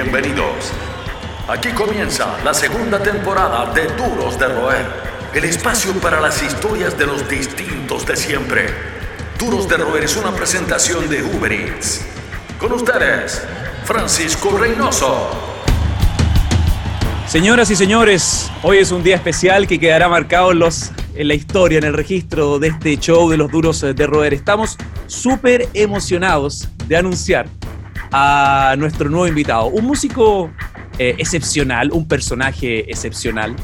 Bienvenidos. Aquí comienza la segunda temporada de Duros de Roer, el espacio para las historias de los distintos de siempre. Duros de Roer es una presentación de Uber Eats. Con ustedes, Francisco Reynoso. Señoras y señores, hoy es un día especial que quedará marcado en, en la historia, en el registro de este show de los duros de roer. Estamos súper emocionados de anunciar a nuestro nuevo invitado, un músico eh, excepcional, un personaje excepcional,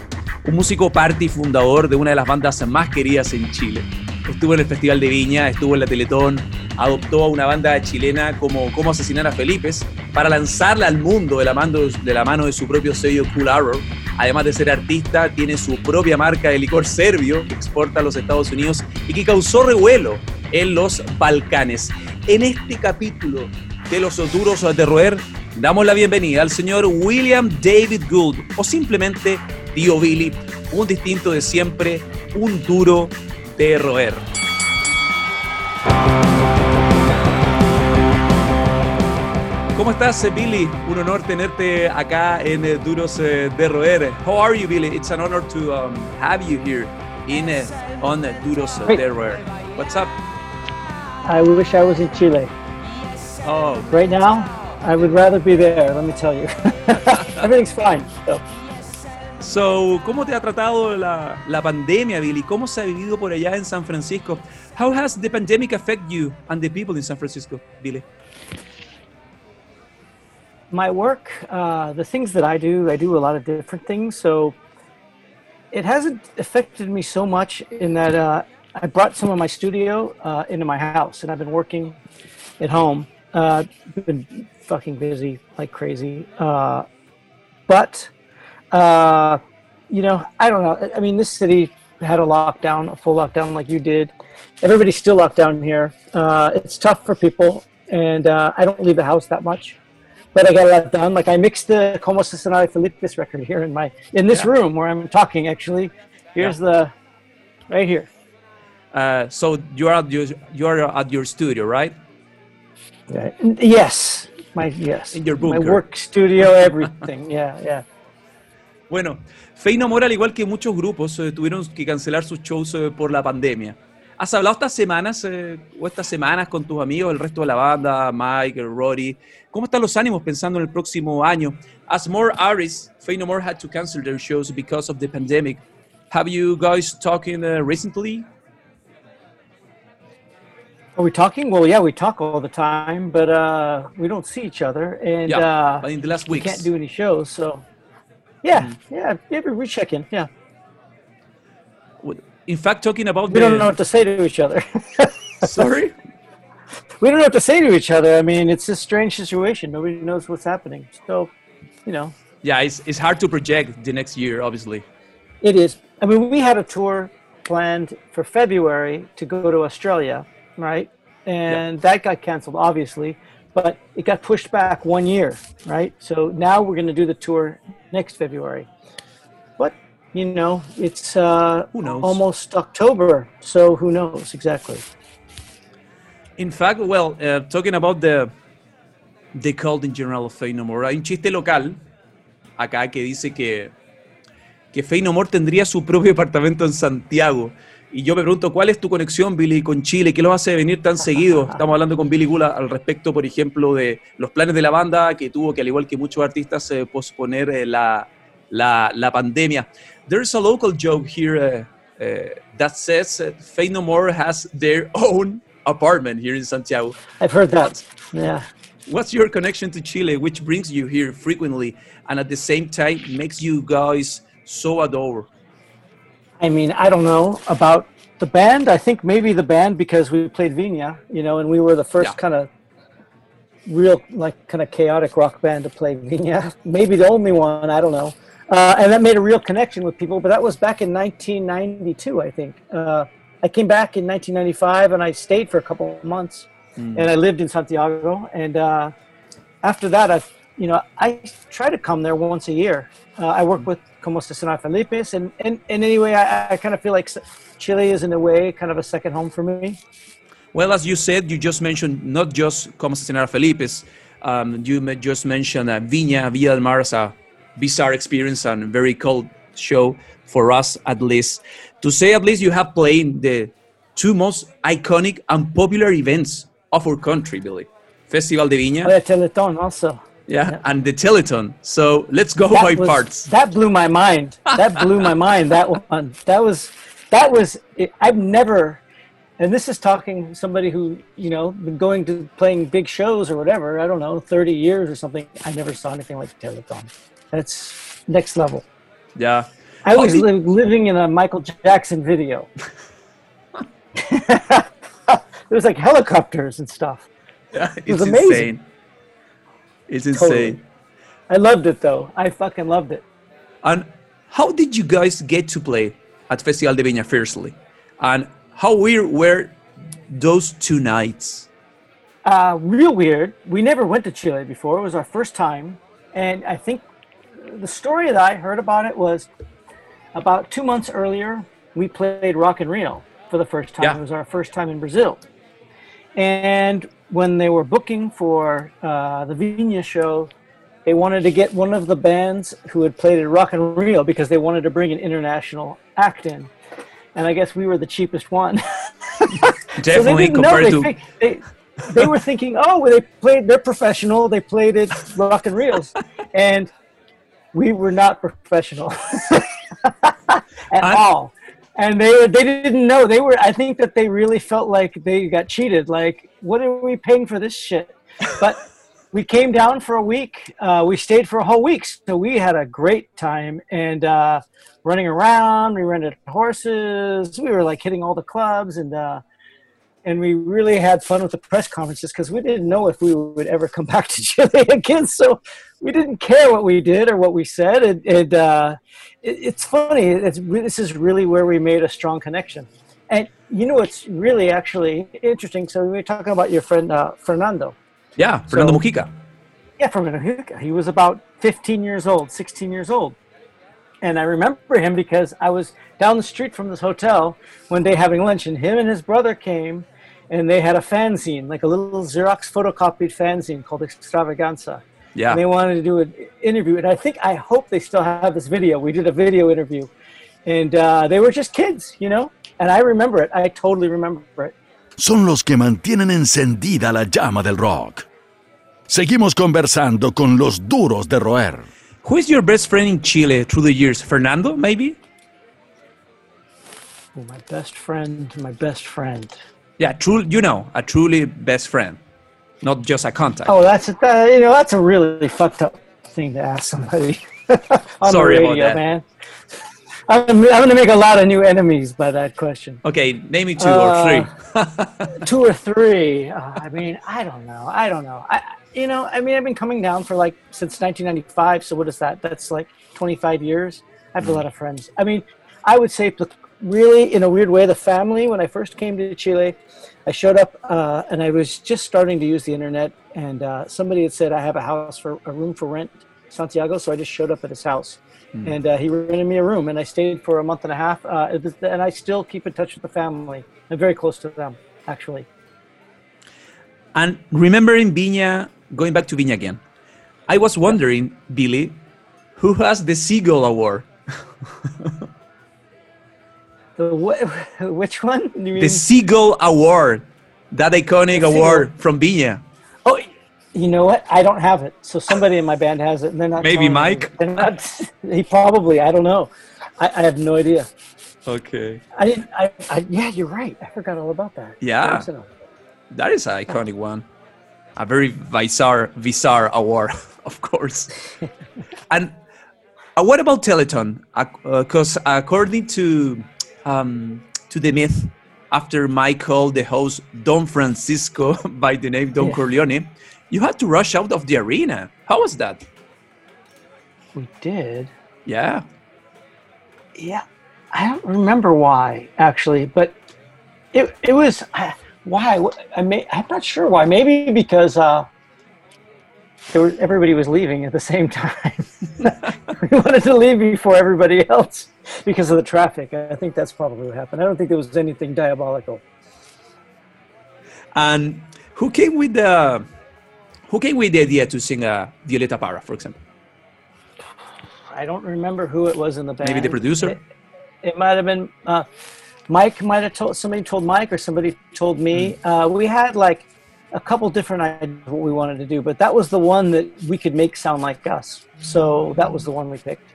un músico party fundador de una de las bandas más queridas en Chile. Estuvo en el Festival de Viña, estuvo en la Teletón, adoptó a una banda chilena como Cómo asesinar a Felipe para lanzarla al mundo de la, mano, de la mano de su propio sello Cool Arrow. Además de ser artista, tiene su propia marca de licor serbio que exporta a los Estados Unidos y que causó revuelo en los Balcanes. En este capítulo de los duros de roer, damos la bienvenida al señor William David Gould, o simplemente Tío Billy, un distinto de siempre, un duro de roer. ¿Cómo estás, Billy? Un honor tenerte acá en eh, Duros eh, de Roer. How are you, Billy? It's an honor to um, have you here in uh, on Duros de Roer. What's up? I wish I was in Chile. Oh, Right now, I would rather be there, let me tell you. Everything's fine. So, So, ¿cómo te ha tratado la, la pandemia, Billy? ¿Cómo se ha vivido por allá en San Francisco? How has the pandemic affected you and the people in San Francisco, Billy? my work, uh, the things that I do, I do a lot of different things. So it hasn't affected me so much in that uh, I brought some of my studio uh, into my house and I've been working at home. Uh, been fucking busy like crazy. Uh, but, uh, you know, I don't know. I mean, this city had a lockdown, a full lockdown like you did. Everybody's still locked down here. Uh, it's tough for people. And uh, I don't leave the house that much but I got a lot done. Like I mixed the Como Asesinar a Felipe's record here in my in this Yeah. room where I'm talking. Actually, here's the right here. Uh, so you are at your, you are at your studio, right? Yes, my yes. In your my work studio, everything. yeah, yeah. Bueno, Fey No More, al igual que muchos grupos, eh, tuvieron que cancelar sus shows eh, por la pandemia. ¿Has hablado estas semanas eh, o estas semanas con tus amigos, el resto de la banda, Mike, Rory? ¿Cómo están los ánimos pensando en el próximo año? As more artists, Fey No More had to cancel their shows because of the pandemic. Have you guys talking uh, recently? Are we talking? Well, yeah, we talk all the time, but uh, we don't see each other, and Yeah, uh, but in the last we can't do any shows. So, yeah, Mm-hmm. yeah, maybe we check in. Yeah, In fact, talking about we the... don't know what to say to each other. Sorry? we don't know what to say to each other. I mean, it's a strange situation. Nobody knows what's happening. So, you know, Yeah, it's, it's hard to project the next year, obviously. it is. I mean, we had a tour planned for February to go to Australia, right? And that got canceled, obviously, but it got pushed back one year, right? So now we're going to do the tour next February. But, you know, it's uh, Who knows? almost October. So who knows exactly? In fact, well, uh, talking about the the cult in general of Faith No More, hay un chiste local acá que dice que que Faith No More tendría su propio departamento en Santiago. Y yo me pregunto, ¿cuál es tu conexión, Billy, con Chile? ¿Qué lo hace venir tan seguido? Estamos hablando con Billy Gula al respecto, por ejemplo, de los planes de la banda, que tuvo que, al igual que muchos artistas, eh, posponer eh, la, la, la pandemia. There's a local joke here uh, uh, that says uh, Fey No More has their own apartment here in Santiago. I've heard that. Yeah. What's your connection to Chile, which brings you here frequently and at the same time makes you guys so adore? I mean, I don't know about the band. I think maybe the band because we played Vina, you know, and we were the first Yeah. kind of real, like, kind of chaotic rock band to play Vina. Maybe the only one. I don't know. Uh, and that made a real connection with people. But that was back in 1992, I think. Uh, I came back in 1995 and I stayed for a couple of months, and I lived in Santiago. And uh, after that, I, you know, I try to come there once a year. Uh, I work with Como Asesinar Felipes, and, and, and anyway, I, I kind of feel like Chile is in a way kind of a second home for me. Well, as you said, you just mentioned not just Como Asesinar a Felipe's. Um, you just mentioned uh, Viña, Villa del Mar as a bizarre experience and very cold show for us at least. To say at least you have played the two most iconic and popular events of our country, Billy. Festival de Viña, Oh, yeah, Teleton also. Yeah, and the Teleton. So let's go That by was- parts. That blew my mind. That blew my mind. That one. That was. That was. I've never. And this is talking somebody who you know been going to playing big shows or whatever. I don't know, thirty years or something. I never saw anything like Teleton. That's next level. Yeah. I was li- living in a Michael Jackson video. it was like helicopters and stuff. Yeah, it was amazing. insane. It's insane. Totally. I loved it though. I fucking loved it. And how did you guys get to play at Festival de Viña Fiercely? And how weird were those two nights? Uh, real weird. We never went to Chile before. It was our first time, and I think the story that I heard about it was about two months earlier. We played Rock in Rio for the first time. Yeah. It was our first time in Brazil, and when they were booking for uh, the Viña show, they wanted to get one of the bands who had played at Rock in Rio because they wanted to bring an international act in, and I guess we were the cheapest one. Definitely didn't know. compared They to think- they, they were thinking, oh, well, they played. They're professional. They played at Rock and Reels, and we were not professional at I- all. And they they didn't know. They were. I think that they really felt like they got cheated. Like, what are we paying for this shit? But we came down for a week. Uh, we stayed for a whole week, so we had a great time and uh, running around. We rented horses. We were like hitting all the clubs and. Uh, and we really had fun with the press conferences because we didn't know if we would ever come back to Chile again. So we didn't care what we did or what we said. And, and uh, it, it's funny. It's, this is really where we made a strong connection. And you know, it's really actually interesting. So we were talking about your friend uh, Fernando. yeah, Fernando So- Mujica. Yeah, Fernando Mujica. He was about 15 years old, 16 years old. And I remember him because I was down the street from this hotel one day having lunch, and him and his brother came and they had a fanzine, like a little Xerox photocopied fanzine called Extravaganza. Yeah. And they wanted to do an interview. And I think, I hope they still have this video. We did a video interview. And uh, they were just kids, you know? And I remember it. I totally remember it. son los que mantienen encendida la llama del rock. Seguimos conversando con los duros de roer. Who is your best friend in Chile through the years? Fernando, maybe? Oh, my best friend, my best friend. Yeah, true. You know, a truly best friend, not just a contact. Oh, that's a, that, you know that's a really fucked up thing to ask somebody on Sorry the about radio, that. man. I'm, I'm going to make a lot of new enemies by that question. Okay, name me two Uh, or three. Two or three? Uh, I mean, I don't know. I don't know. I, you know, I mean, I've been coming down for like since 1995. So what is that? That's like 25 years. I have a lot of friends. I mean, I would say the- really in a weird way, the family. When I first came to Chile, I showed up uh, and I was just starting to use the internet, and uh, somebody had said I have a house for a room for rent, Santiago. So I just showed up at his house, and uh, he rented me a room, and I stayed for a month and a half. Uh, and I still keep in touch with the family. I'm very close to them, actually. And remembering Viña, going back to Viña again, I was wondering, Billy, who has the Seagull Award? The wh- which one? The Seagull Award, that iconic award from Viña. You know what? I don't have it. So somebody in my band has it, and they're not. Maybe. Mike? They're not. He probably. I don't know. I, I have no idea. Okay. I didn't. I, I. Yeah, you're right. I forgot all about that. Yeah. That is an iconic one. A very bizarre, bizarre award, of course. and uh, what about Teleton? Because according to um, to the myth, after Michael, the host Don Francisco by the name Don Yeah. Corleone, you had to rush out of the arena. How was that? We did. Yeah. Yeah. I don't remember why actually, but it it was uh, why. I may. I'm not sure why. Maybe because uh, there was everybody was leaving at the same time. we wanted to leave before everybody else because of the traffic. I think that's probably what happened. I don't think there was anything diabolical. And who came with the Who came with the idea to sing uh, Violeta Parra, for example? I don't remember who it was in the band. Maybe the producer? It, it might have been uh, Mike. Might have told somebody told Mike, or somebody told me. Hmm. Uh, we had like a couple different ideas of what we wanted to do, but that was the one that we could make sound like us. So that was the one we picked.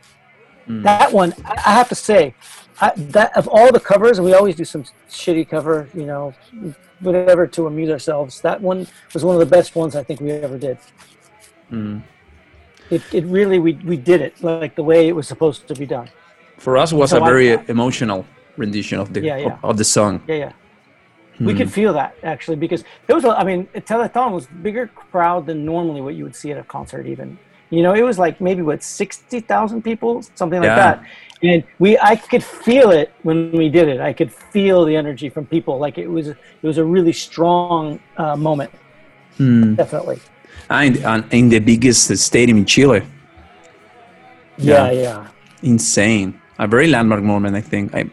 Hmm. That one, I have to say, I, that of all the covers, and we always do some shitty cover, you know, whatever to amuse ourselves. That one was one of the best ones I think we ever did. Hmm. It, it really we, we did it like the way it was supposed to be done. For us, it was So a I- very emotional rendition of the Yeah, yeah. Of, of the song. Yeah, yeah. We could feel that actually because there was, a, I mean, Telethon was bigger crowd than normally what you would see at a concert. Even, you know, it was like maybe what sixty thousand people, something like Yeah. that. And we, I could feel it when we did it. I could feel the energy from people. Like it was, it was a really strong uh, moment. Definitely. And, and in the biggest stadium in Chile. Yeah, Yeah. yeah. Insane. A very landmark moment, I think. I,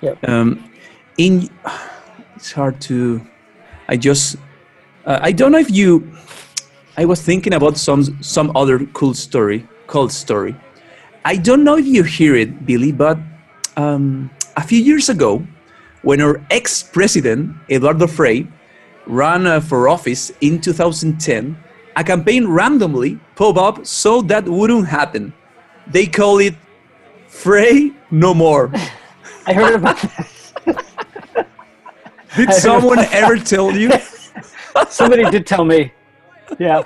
Yep. um, in it's hard to i just uh, i don't know if you i was thinking about some some other cool story cold story i don't know if you hear it billy but um, a few years ago when our ex-president eduardo frei ran uh, for office in 2010 a campaign randomly pop up so that wouldn't happen they call it Frey no more I heard about that. did someone ever tell you Somebody did tell me. Yeah,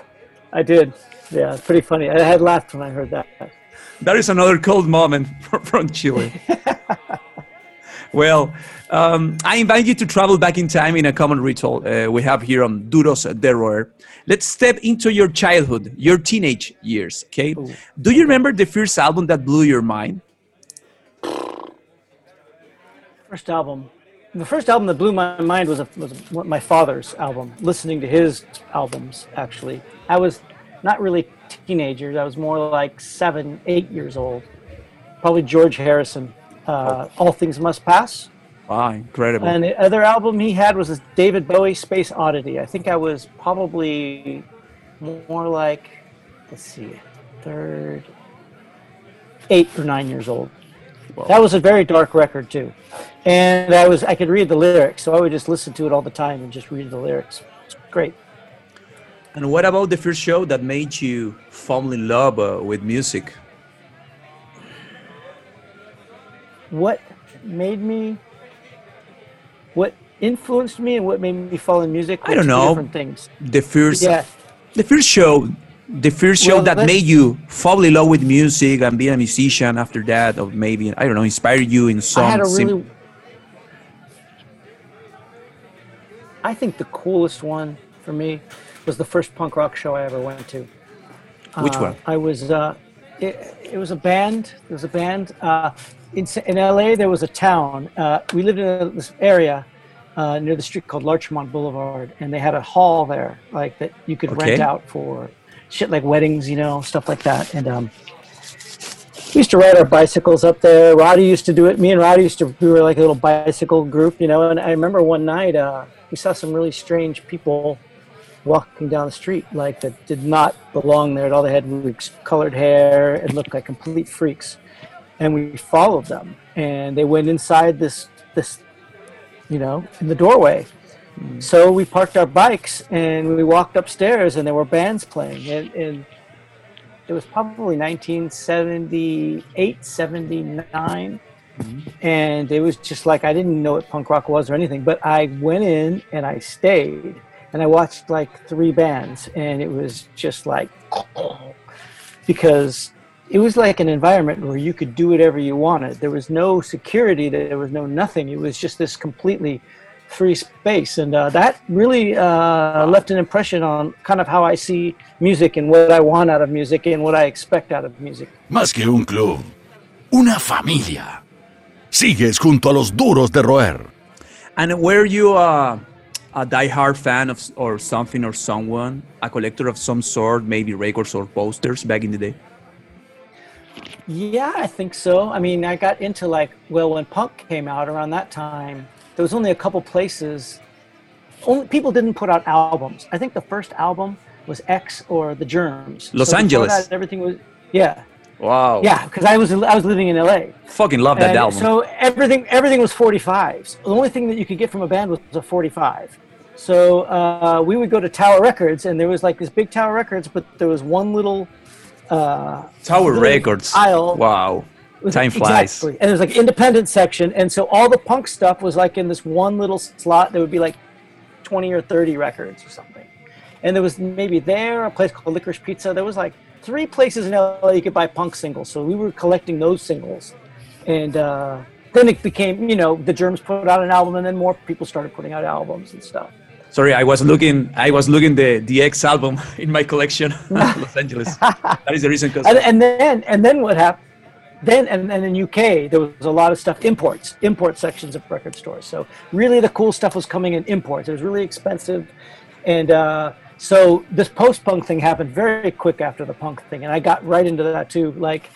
I did. Yeah, pretty funny. I had laughed when I heard that. That is another cold moment from, Chile. well, um, I invite you to travel back in time in a common ritual uh, we have here on Duros de Roer. Let's step into your childhood, your teenage years, okay? Do you remember the first album that blew your mind? First album. The first album that blew my mind was, a, was a, my father's album. Listening to his albums, actually, I was not really teenagers. I was more like seven, eight years old. Probably George Harrison. Uh, All Things Must Pass. Wow, incredible. And the other album he had was this David Bowie Space Oddity. I think I was probably more like, let's see, third, eight or nine years old. That was a very dark record too, and I was I could read the lyrics, so I would just listen to it all the time and just read the lyrics. It's great. And what about the first show that made you fall in love uh, with music? What made me, what influenced me, and what made me fall in music? I don't know. Different things. The first, Yeah. the first show, the first show Well, that made you fall in love with music and be a musician after that, or maybe I don't know, inspired you in some. I had a really. I think the coolest one for me was the first punk rock show I ever went to. Which Uh, one? I was. Uh, it, it was a band. There was a band uh, in in LA. There was a town. Uh, we lived in a, this area uh, near the street called Larchmont Boulevard, and they had a hall there, like that you could rent out for shit like weddings, you know, stuff like that. And um, we used to ride our bicycles up there. Roddy used to do it. Me and Roddy used to. We were like a little bicycle group, you know. And I remember one night uh, we saw some really strange people walking down the street, like that did not belong there at all. They had colored hair and looked like complete freaks. And we followed them, and they went inside this this, you know, in the doorway. Hmm. So we parked our bikes and we walked upstairs, and there were bands playing, and, and it was probably 1978, 79. Hmm. And it was just like I didn't know what punk rock was or anything, but I went in and I stayed and I watched like three bands, and it was just like because it was like an environment where you could do whatever you wanted. There was no security, there was no nothing. It was just this completely free space, and uh, that really uh, left an impression on kind of how I see music and what I want out of music and what I expect out of music. Más que un club, una familia. Sigues junto a los duros de roer. And where you uh, a diehard fan of or something or someone, a collector of some sort, maybe records or posters back in the day? Yeah, I think so. I mean, I got into like, well, when punk came out around that time, there was only a couple places. Only people didn't put out albums. I think the first album was X or the Germs. Los So Angeles. that, everything was yeah, Wow. yeah. Because I was I was living in LA. Fucking love that And album. So everything everything was 45s. The only thing that you could get from a band was a 45. So uh, we would go to Tower Records, and there was like this big Tower Records, but there was one little uh, Tower little Records. aisle. Wow. Time flies. Exactly. And there's like independent section, and so all the punk stuff was like in this one little slot. There would be like 20 or 30 records or something. And there was maybe there a place called Licorice Pizza. There was like three places in LA you could buy punk singles. So we were collecting those singles, and uh, then it became you know the Germs put out an album, and then more people started putting out albums and stuff. Sorry, I was looking. I was looking the the X album in my collection, Los Angeles. That is the reason. Cause and, and then and then what happened then and then in UK there was a lot of stuff imports import sections of record stores so really the cool stuff was coming in imports it was really expensive and uh, so this post-punk thing happened very quick after the punk thing and I got right into that too like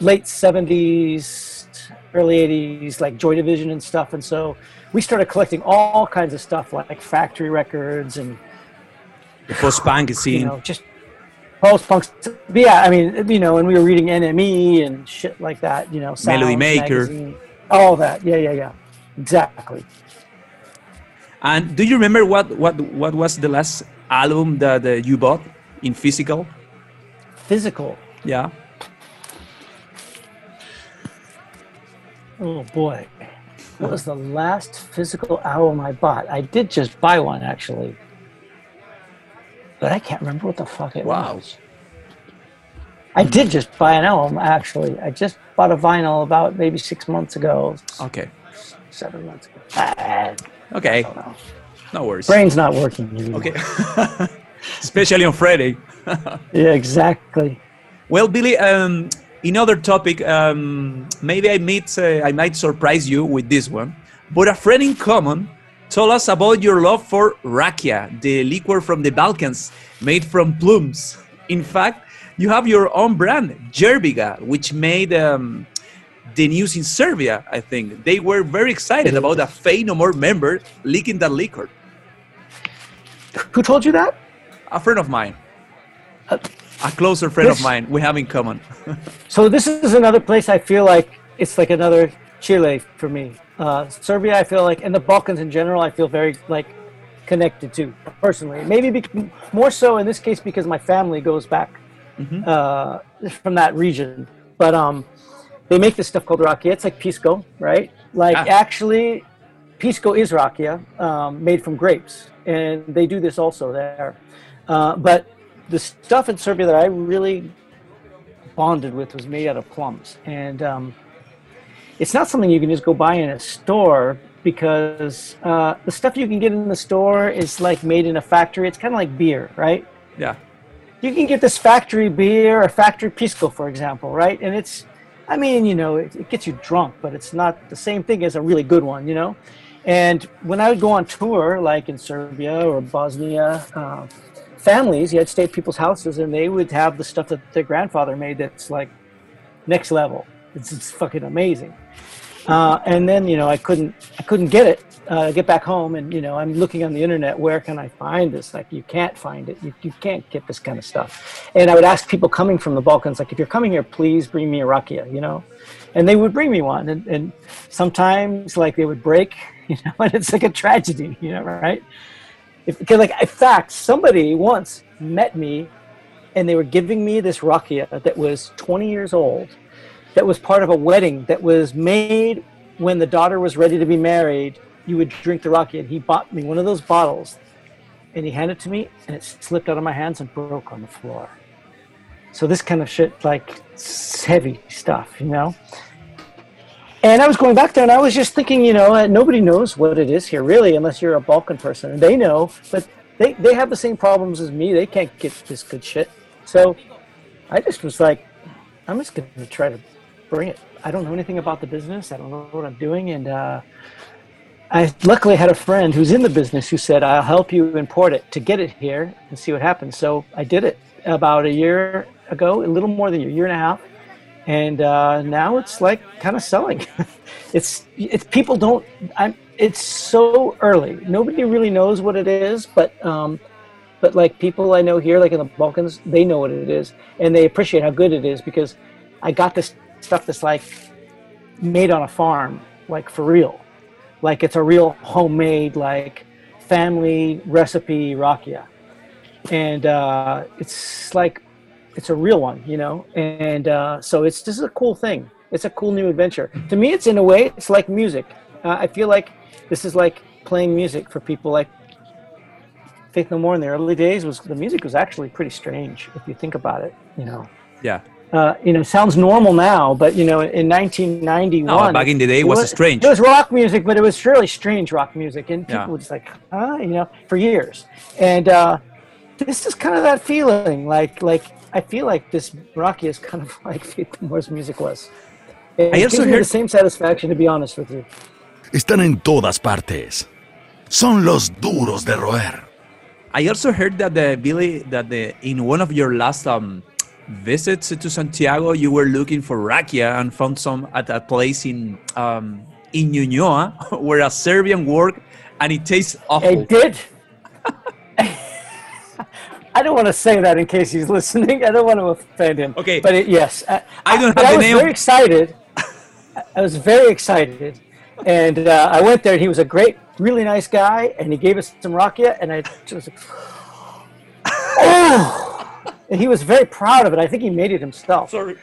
late 70s early 80s like Joy Division and stuff and so we started collecting all kinds of stuff like factory records and the post punk scene. you know, just post punk. Yeah, I mean, you know, and we were reading NME and shit like that. You know, Melody Maker. magazine, all that. Yeah, yeah, yeah. Exactly. and do you remember what what what was the last album that uh, you bought in physical? Physical. Yeah. Oh boy, what was the last physical album I bought? I did just buy one actually, but I can't remember what the fuck it Wow. was. I did just buy an album actually. I just bought a vinyl about maybe six months ago, Okay. seven months ago. I Okay. No worries. Brain's not working. anymore. Okay. Especially on Friday. Yeah, exactly. Well, Billy, um, in other topic, um, maybe I might uh, I might surprise you with this one. But a friend in common told us about your love for rakia, the liquor from the Balkans, made from plums. In fact, you have your own brand, Jerbiga, which made um, the news in Serbia. I think they were very excited about a Fey No More member leaking that liquor. Who told you that? A friend of mine, Uh, a closer friend of mine, we have in common. So this is another place I feel like it's like another Chile for me. Uh, Serbia, I feel like, and the Balkans in general, I feel very like connected to personally. Maybe bec- more so in this case because my family goes back uh, from that region. But um, they make this stuff called rakia. It's like pisco, right? Like Ah. actually, pisco is rakia, um, made from grapes, and they do this also there. Uh, but the stuff in Serbia that I really bonded with was made out of plums, and um, it's not something you can just go buy in a store because uh, the stuff you can get in the store is like made in a factory. It's kind of like beer, right? yeah. you can get this factory beer or factory pisco, for example, right? And it's, I mean, you know, it, it gets you drunk, but it's not the same thing as a really good one, you know? And when I would go on tour, like in Serbia or Bosnia, uh, families, you had stay at people's houses and they would have the stuff that their grandfather made that's like next level. It's, it's fucking amazing. Uh, and then you know I couldn't I couldn't get it uh, get back home and you know I'm looking on the internet where can I find this like you can't find it you, you can't get this kind of stuff and I would ask people coming from the Balkans like if you're coming here please bring me a rakia you know and they would bring me one and, and sometimes like they would break you know and it's like a tragedy you know right if, because like in fact somebody once met me and they were giving me this rakia that was 20 years old that was part of a wedding that was made when the daughter was ready to be married. You would drink the rakia, and he bought me one of those bottles, and he handed it to me, and it slipped out of my hands and broke on the floor. So this kind of shit, like heavy stuff, you know. And I was going back there, and I was just thinking, you know, uh, nobody knows what it is here, really, unless you're a Balkan person, and they know, but they they have the same problems as me. They can't get this good shit. So I just was like, I'm just going to try to bring it. I don't know anything about the business. I don't know what I'm doing. And uh, I luckily had a friend who's in the business who said, I'll help you import it to get it here and see what happens. So I did it about a year ago, a little more than a year and a half. And uh, now it's like kind of selling. it's, it's people don't, I'm, it's so early. Nobody really knows what it is, but um, but like people I know here, like in the Balkans, they know what it is and they appreciate how good it is because I got this stuff that's like made on a farm, like for real, like it's a real homemade like family recipe rakia, and uh, it's like it's a real one, you know, and uh, so it's just a cool thing. It's a cool new adventure. To me, it's in a way, it's like music. Uh, I feel like this is like playing music for people like Faith No More in the early days was the music was actually pretty strange if you think about it. You know. Yeah. Uh, you know, sounds normal now, but you know, in 1991, no, back in the day, it was, was, strange. It was rock music, but it was really strange rock music, and people Yeah. were just like, huh, you know, for years. And uh, this is kind of that feeling, like, like I feel like this rakia is kind of like Faith No More's music was. It I gives also me heard- the same satisfaction, to be honest with you. Están en todas partes. Son los duros de roer. I also heard that the Billy that the in one of your last um visits to Santiago you were looking for rakia and found some at a place in um in Ñuñoa where a Serbian work and it tastes I awful. did. I don't want to say that in case he's listening. I don't want to offend him. Okay. But it, yes, I, I don't have I the was name. very excited. I was very excited, and uh, I went there. and He was a great, really nice guy, and he gave us some rakia, and I just, oh, and he was very proud of it. I think he made it himself. Sorry.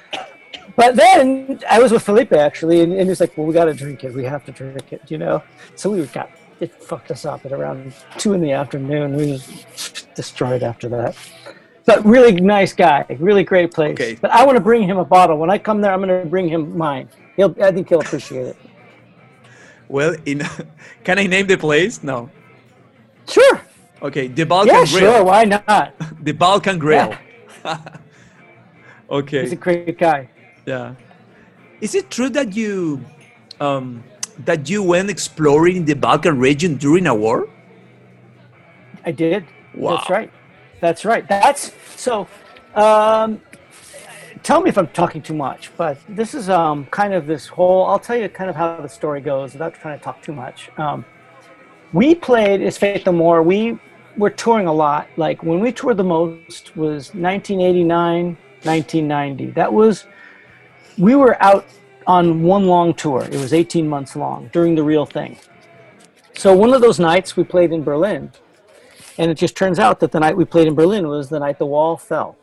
But then I was with Felipe actually, and, and he was like, "Well, we got to drink it. We have to drink it," you know. So we got it fucked us up at around two in the afternoon. We was destroyed after that. But really nice guy, really great place. Okay. But I want to bring him a bottle. When I come there, I'm going to bring him mine. He'll, I think he'll appreciate it. Well, in can I name the place? No. Sure. Okay, the Balkan Yeah, Grill. sure. Why not? The Balkan Grill. Yeah. okay. He's a great guy. Yeah. Is it true that you um, that you went exploring in the Balkan region during a war? I did. Wow. That's right. That's right. That's so. Um, tell me if I'm talking too much, but this is um, kind of this whole. I'll tell you kind of how the story goes without trying to talk too much. Um, we played as Faith No More. We were touring a lot. Like when we toured the most was 1989, 1990. That was we were out on one long tour. It was 18 months long during the real thing. So one of those nights we played in Berlin, and it just turns out that the night we played in Berlin was the night the wall fell.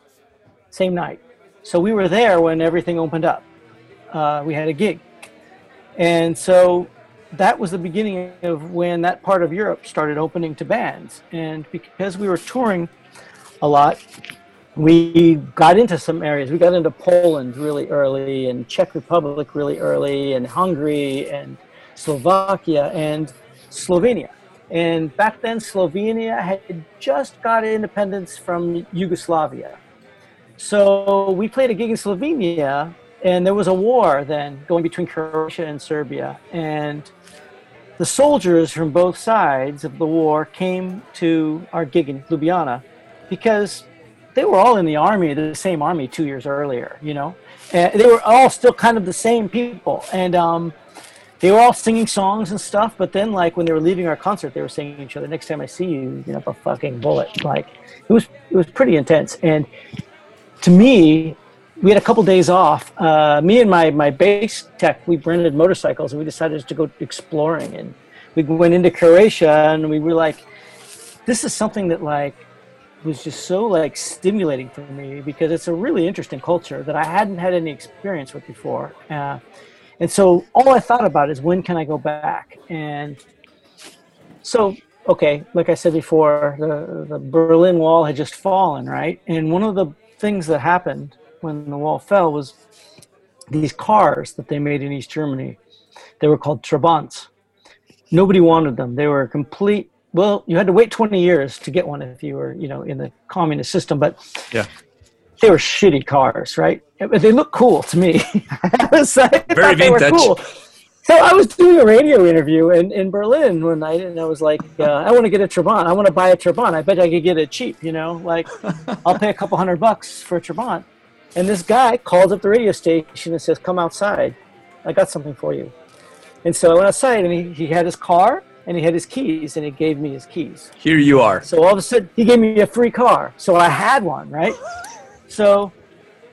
Same night. So we were there when everything opened up. Uh, we had a gig. And so that was the beginning of when that part of Europe started opening to bands. And because we were touring a lot, we got into some areas. We got into Poland really early, and Czech Republic really early, and Hungary, and Slovakia, and Slovenia. And back then, Slovenia had just got independence from Yugoslavia. So we played a gig in Slovenia, and there was a war then going between Croatia and Serbia. And the soldiers from both sides of the war came to our gig in Ljubljana because they were all in the army, the same army two years earlier, you know. And they were all still kind of the same people. And um, they were all singing songs and stuff, but then like when they were leaving our concert, they were to each other, "Next time I see you, you know, a fucking bullet." Like it was, it was pretty intense. And to me, we had a couple days off. Uh, me and my my bass tech, we rented motorcycles, and we decided to go exploring. And we went into Croatia, and we were like, "This is something that like was just so like stimulating for me because it's a really interesting culture that I hadn't had any experience with before." Uh, and so all I thought about is when can I go back? And so, okay, like I said before, the, the Berlin Wall had just fallen, right? And one of the things that happened when the wall fell was these cars that they made in East Germany. They were called Trabants. Nobody wanted them. They were a complete. Well, you had to wait 20 years to get one if you were, you know, in the communist system. But Yeah. they were shitty cars, right? But they look cool to me. I was like, Very they were vintage. cool. So I was doing a radio interview in, in Berlin one night, and I was like, uh, I want to get a Trabant. I want to buy a Trabant. I bet I could get it cheap, you know? Like, I'll pay a couple hundred bucks for a Trabant. And this guy calls up the radio station and says, Come outside. I got something for you. And so I went outside, and he, he had his car, and he had his keys, and he gave me his keys. Here you are. So all of a sudden, he gave me a free car. So I had one, right? So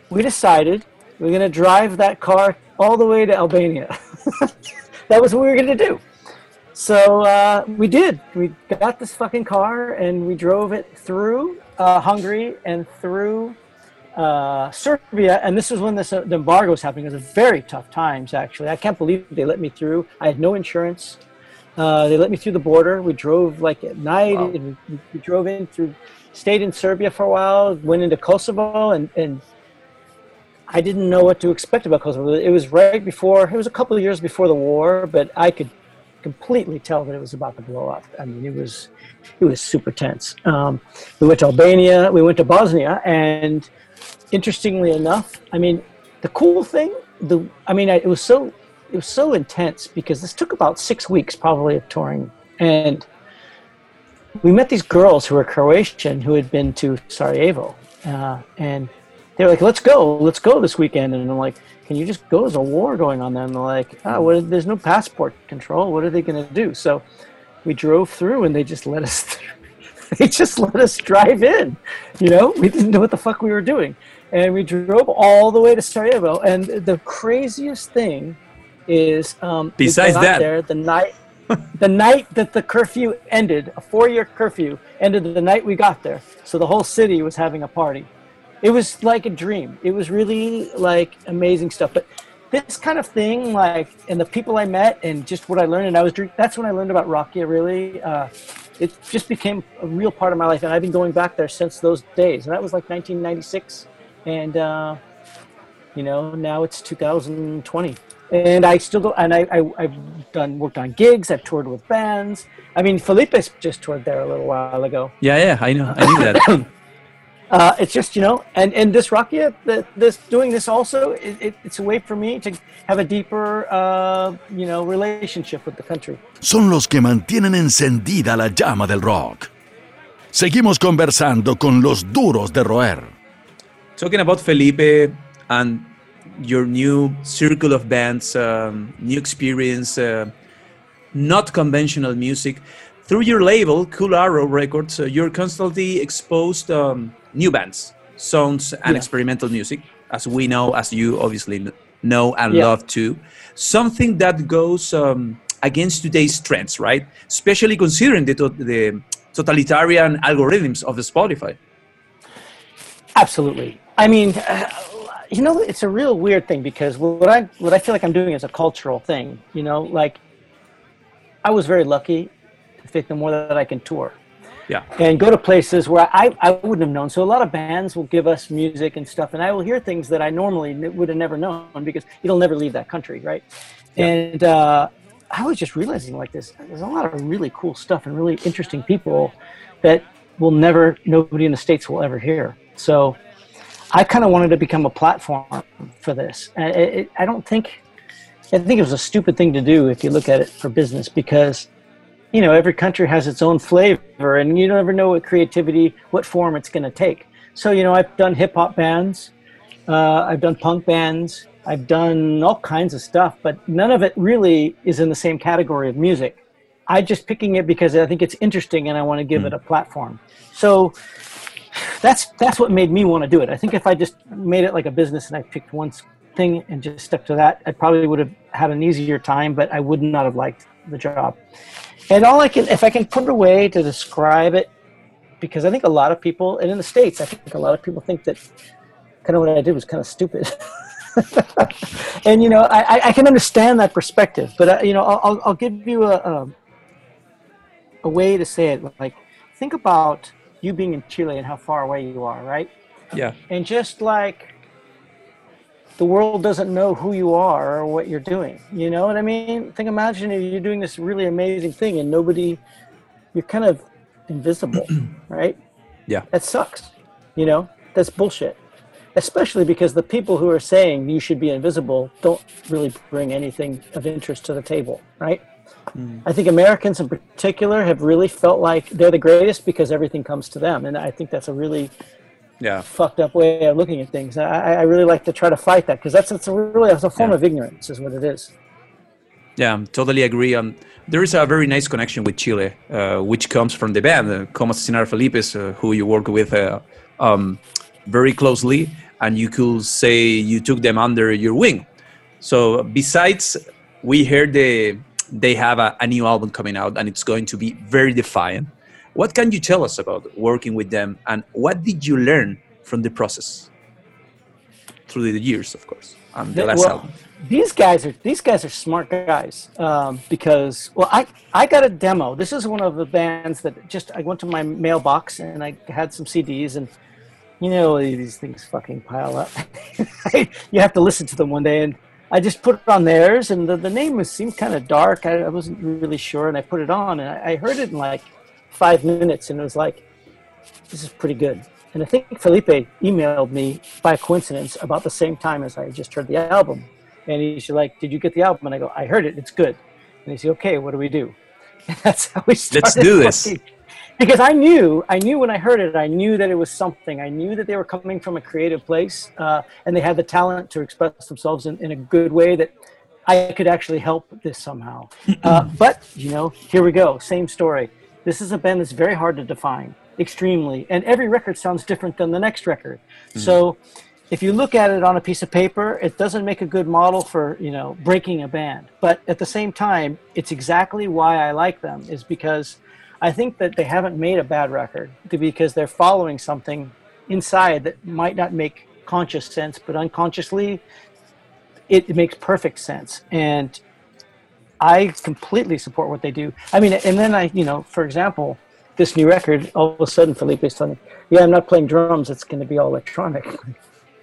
we decided we are going to drive that car all the way to Albania. that was what we were going to do. So uh, we did. We got this fucking car and we drove it through uh, Hungary and through uh, Serbia. And this was when this, uh, the embargo was happening. It was very tough times, actually. I can't believe they let me through. I had no insurance. Uh, they let me through the border. We drove like at night. Wow. And we, we drove in through, stayed in Serbia for a while, went into Kosovo, and, and I didn't know what to expect about Kosovo. It was right before, it was a couple of years before the war, but I could completely tell that it was about to blow up. I mean, it was, it was super tense. Um, we went to Albania, we went to Bosnia, and interestingly enough, I mean, the cool thing, the, I mean, I, it was so, it was so intense because this took about six weeks probably of touring, and we met these girls who were Croatian who had been to Sarajevo, uh, and they were like, let's go, let's go this weekend. And I'm like, can you just go? There's a war going on there. And they're like, oh, what, there's no passport control. What are they going to do? So we drove through and they just let us, through. they just let us drive in. You know, we didn't know what the fuck we were doing. And we drove all the way to Sarajevo. And the craziest thing is, um, besides that, there the night, the night that the curfew ended, a four-year curfew ended the night we got there. So the whole city was having a party it was like a dream. It was really like amazing stuff. But this kind of thing, like, and the people I met, and just what I learned, and I was that's when I learned about Rakia. Really, uh, it just became a real part of my life, and I've been going back there since those days. And that was like 1996, and uh, you know, now it's 2020 and I still go. And I, I have done worked on gigs. I've toured with bands. I mean, Felipe just toured there a little while ago. Yeah, yeah, I know. I knew that. uh, it's just you know and and this Rakia this doing this also it, it, it's a way for me to have a deeper uh, you know relationship with the country son los que mantienen encendida la llama del rock seguimos conversando con los duros de roer talking about Felipe and your new circle of bands um, new experience uh, not conventional music through your label Koolarrow records uh, you're constantly exposed um, new bands, songs, and yeah. experimental music, as we know, as you obviously know and yeah. love too. Something that goes um, against today's trends, right? Especially considering the, the totalitarian algorithms of the Spotify. Absolutely. I mean, uh, you know, it's a real weird thing because what I what I feel like I'm doing is a cultural thing. You know, like I was very lucky to think the more that I can tour yeah and go to places where I, I wouldn't have known so a lot of bands will give us music and stuff and i will hear things that i normally would have never known because it'll never leave that country right yeah. and uh, i was just realizing like this there's a lot of really cool stuff and really interesting people that will never nobody in the states will ever hear so i kind of wanted to become a platform for this and it, it, i don't think i think it was a stupid thing to do if you look at it for business because you know, every country has its own flavor, and you never know what creativity, what form it's going to take. So, you know, I've done hip hop bands, uh, I've done punk bands, I've done all kinds of stuff, but none of it really is in the same category of music. I'm just picking it because I think it's interesting and I want to give mm. it a platform. So that's that's what made me want to do it. I think if I just made it like a business and I picked one thing and just stuck to that, I probably would have had an easier time, but I would not have liked the job. And all I can, if I can put a way to describe it, because I think a lot of people, and in the States, I think a lot of people think that kind of what I did was kind of stupid. and, you know, I, I can understand that perspective, but, uh, you know, I'll, I'll give you a, a, a way to say it. Like, think about you being in Chile and how far away you are, right? Yeah. And just like, the world doesn't know who you are or what you're doing. You know what I mean? Think, imagine if you're doing this really amazing thing and nobody, you're kind of invisible, right? Yeah. That sucks. You know, that's bullshit. Especially because the people who are saying you should be invisible don't really bring anything of interest to the table, right? Mm. I think Americans in particular have really felt like they're the greatest because everything comes to them. And I think that's a really yeah. fucked up way of looking at things. I, I really like to try to fight that because that's it's a really it's a form yeah. of ignorance, is what it is. Yeah, totally agree. Um, there is a very nice connection with Chile, uh, which comes from the band, uh, Como Asesinar Felipes, uh, who you work with uh, um, very closely, and you could say you took them under your wing. So, besides, we heard the, they have a, a new album coming out, and it's going to be very defiant. What can you tell us about working with them, and what did you learn from the process through the years, of course, and the last well, album? these guys are these guys are smart guys um, because well I I got a demo. This is one of the bands that just I went to my mailbox and I had some CDs and you know these things fucking pile up. you have to listen to them one day and I just put it on theirs and the, the name was seemed kind of dark. I, I, wasn't really sure and I put it on and I, I heard it in like five minutes and it was like this is pretty good. And I think Felipe emailed me by coincidence about the same time as I just heard the album and he's like, "Did you get the album?" And I go, "I heard it. It's good." And he's like, "Okay, what do we do?" And that's how we started. Let's do this. Because I knew, I knew when I heard it, I knew that it was something. I knew that they were coming from a creative place, uh, and they had the talent to express themselves in, in a good way that I could actually help this somehow. Uh, but you know, here we go. Same story. This is a band that's very hard to define, extremely, and every record sounds different than the next record. Mm-hmm. So if you look at it on a piece of paper, it doesn't make a good model for you know breaking a band. But at the same time, it's exactly why I like them is because I think that they haven't made a bad record because they're following something inside that might not make conscious sense, but unconsciously, it, it makes perfect sense. And I completely support what they do. I mean, and then I, you know, for example, this new record, all of a sudden Felipe's telling me, "Yeah, I'm not playing drums. It's going to be all electronic."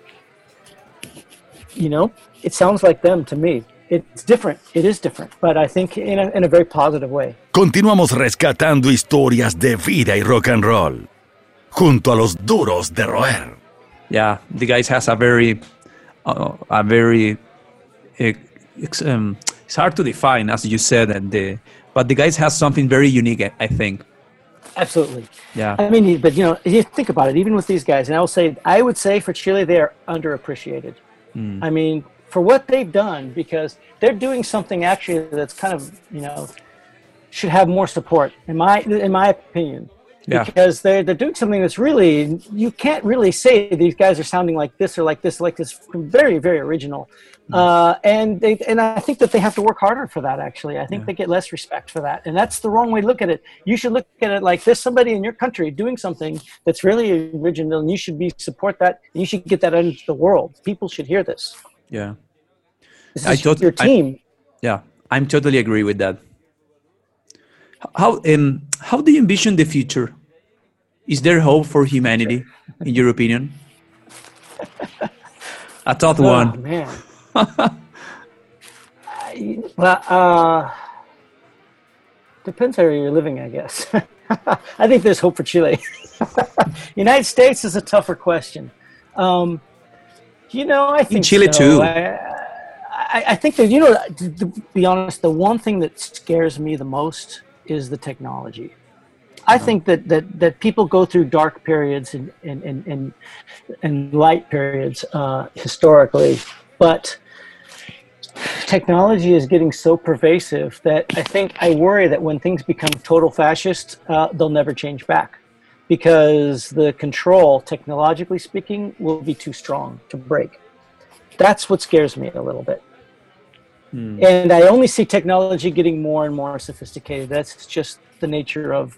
you know, it sounds like them to me. It's different. It is different, but I think in a, in a very positive way. Continuamos rescatando historias de vida y rock and roll junto a los duros de roer. Yeah, the guys has a very, uh, a very, it's, um, it's hard to define as you said, and the, but the guys has something very unique, I think. Absolutely. Yeah. I mean, but you know, you think about it. Even with these guys, and I will say, I would say for Chile, they are underappreciated. Mm. I mean, for what they've done, because they're doing something actually that's kind of, you know, should have more support, in my in my opinion. Yeah. Because they're they're doing something that's really you can't really say these guys are sounding like this or like this like this very very original, mm. uh, and they and I think that they have to work harder for that. Actually, I think yeah. they get less respect for that, and that's the wrong way to look at it. You should look at it like there's somebody in your country doing something that's really original, and you should be support that. And you should get that out into the world. People should hear this. Yeah, this I tot- your team. I, yeah, I'm totally agree with that. How um, how do you envision the future? Is there hope for humanity, in your opinion? A thought oh, one. man. well, uh, depends where you're living, I guess. I think there's hope for Chile. United States is a tougher question. Um, you know, I think in Chile so. too. I, I, I, think that you know, to, to be honest, the one thing that scares me the most is the technology. I think that, that, that people go through dark periods and, and, and, and, and light periods uh, historically, but technology is getting so pervasive that I think I worry that when things become total fascist, uh, they'll never change back because the control, technologically speaking, will be too strong to break. That's what scares me a little bit. Hmm. And I only see technology getting more and more sophisticated. That's just the nature of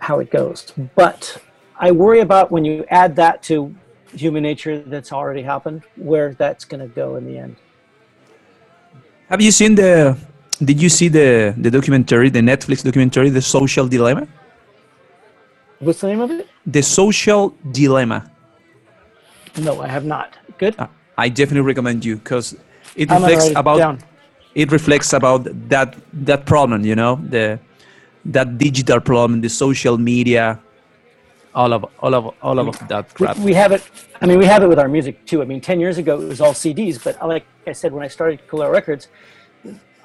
how it goes. But I worry about when you add that to human nature that's already happened, where that's going to go in the end. Have you seen the? Did you see the the documentary, the Netflix documentary, The Social Dilemma? What's the name of it? The Social Dilemma. No, I have not. Good. Uh, I definitely recommend you because it reflects about down. it reflects about that that problem you know the that digital problem the social media all of all of all of that crap. We, have it i mean we have it with our music too i mean 10 years ago it was all cds but like i said when i started Koolarrow records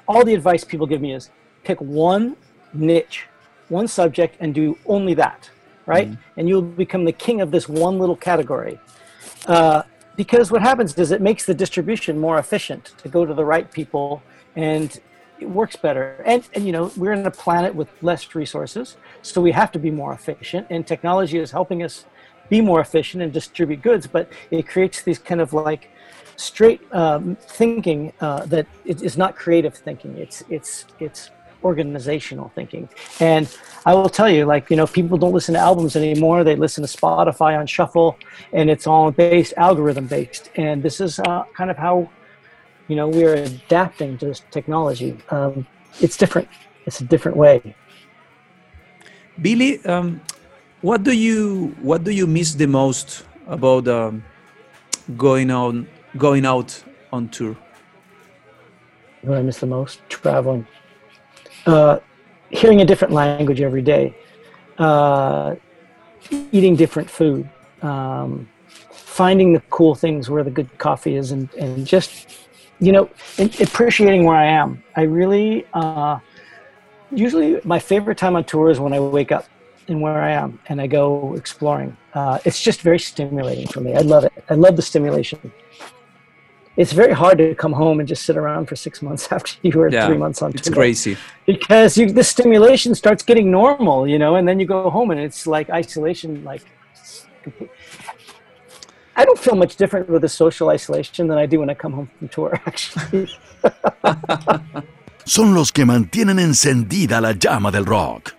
all the advice people give me is pick one niche one subject and do only that right mm-hmm. and you'll become the king of this one little category uh, because what happens is it makes the distribution more efficient to go to the right people and it works better. And, and, you know, we're in a planet with less resources, so we have to be more efficient. And technology is helping us be more efficient and distribute goods, but it creates these kind of like straight um, thinking uh, that it is not creative thinking. It's, it's, it's organizational thinking. And I will tell you, like, you know, people don't listen to albums anymore. They listen to Spotify on shuffle, and it's all based, algorithm based. And this is uh, kind of how, you know, we're adapting to this technology. Um, it's different. It's a different way. Billy, um, what do you what do you miss the most about um, going on going out on tour? What I miss the most? Traveling uh, hearing a different language every day, uh, eating different food, um, finding the cool things where the good coffee is, and, and just, you know, appreciating where I am. I really, uh, usually my favorite time on tour is when I wake up and where I am and I go exploring. Uh, it's just very stimulating for me. I love it. I love the stimulation it's very hard to come home and just sit around for six months after you were yeah, three months on tour. it's crazy. Because you, the stimulation starts getting normal you know and then you go home and it's like isolation like i don't feel much different with the social isolation than i do when i come home from tour actually. Son los que mantienen encendida la llama del rock.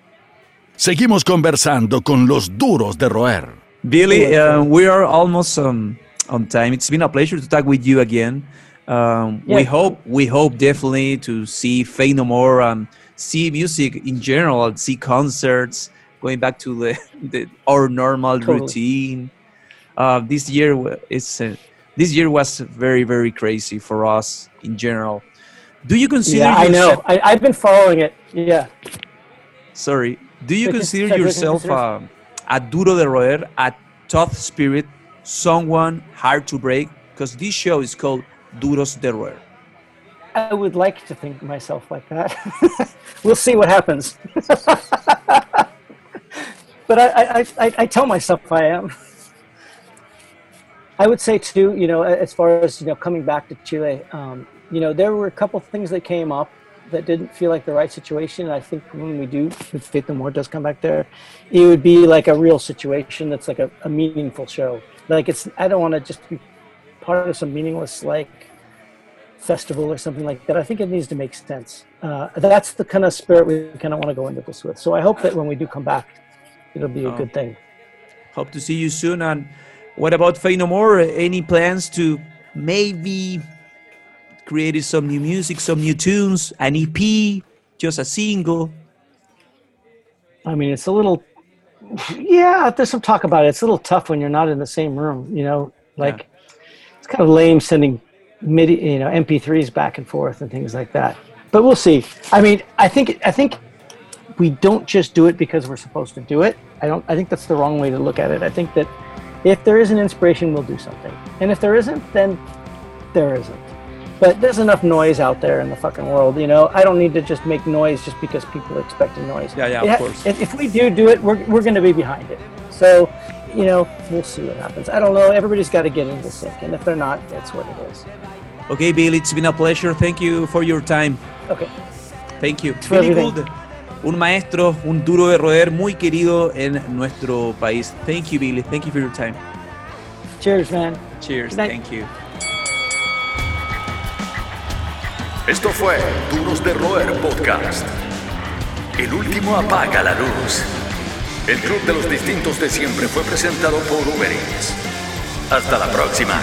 Seguimos conversando con los duros de roer. Billy uh, we are almost um, on time. It's been a pleasure to talk with you again. Um, yeah. We hope we hope definitely to see Faith No More, um, see music in general, see concerts, going back to the, the our normal totally. routine. Uh, this year is uh, this year was very very crazy for us in general. Do you consider? Yeah, I know. I, have been following it. Yeah. Sorry. Do you consider yourself uh, a duro de roer, a tough spirit someone hard to break? Because this show is called Duros de Roer. I would like to think myself like that. we'll see what happens. but I, I, I, I, tell myself I am. I would say too, you know, as far as you know, coming back to Chile, um, you know, there were a couple things that came up that didn't feel like the right situation. And I think when we do, if Faith No More does come back there, it would be like a real situation that's like a, a meaningful show like it's i don't want to just be part of some meaningless like festival or something like that. I think it needs to make sense. Uh, that's the kind of spirit we kind of want to go into this with. So i hope that when we do come back it'll be a oh. good thing. hope to see you soon. And what about Faith No More any plans to maybe create some new music some new tunes an ep just a single? I mean it's a little yeah, there's some talk about it. It's a little tough when you're not in the same room. You know, like yeah. it's kind of lame sending MIDI, you know, MP3s back and forth and things like that. But we'll see. I mean, I think I think we don't just do it because we're supposed to do it. I don't. I think that's the wrong way to look at it. I think that if there is an inspiration, we'll do something, and if there isn't, then there isn't. But there's enough noise out there in the fucking world, you know. I don't need to just make noise just because people expect a noise. Yeah, yeah, of course. If, if we do do it, we're, we're going to be behind it. So, you know, we'll see what happens. I don't know. Everybody's got to get into sync, and if they're not, that's what it is. Okay, Bill, it's been a pleasure. Thank you for your time. Okay. Thank you. Billy Gould, un maestro, un duro de roer muy querido en nuestro país. Thank you, Billy. Thank you for your time. Cheers, man. Cheers. Thank you. Esto fue Duros de Roer Podcast. El último apaga la luz. El club de los distintos de siempre fue presentado por Uber Hasta la próxima.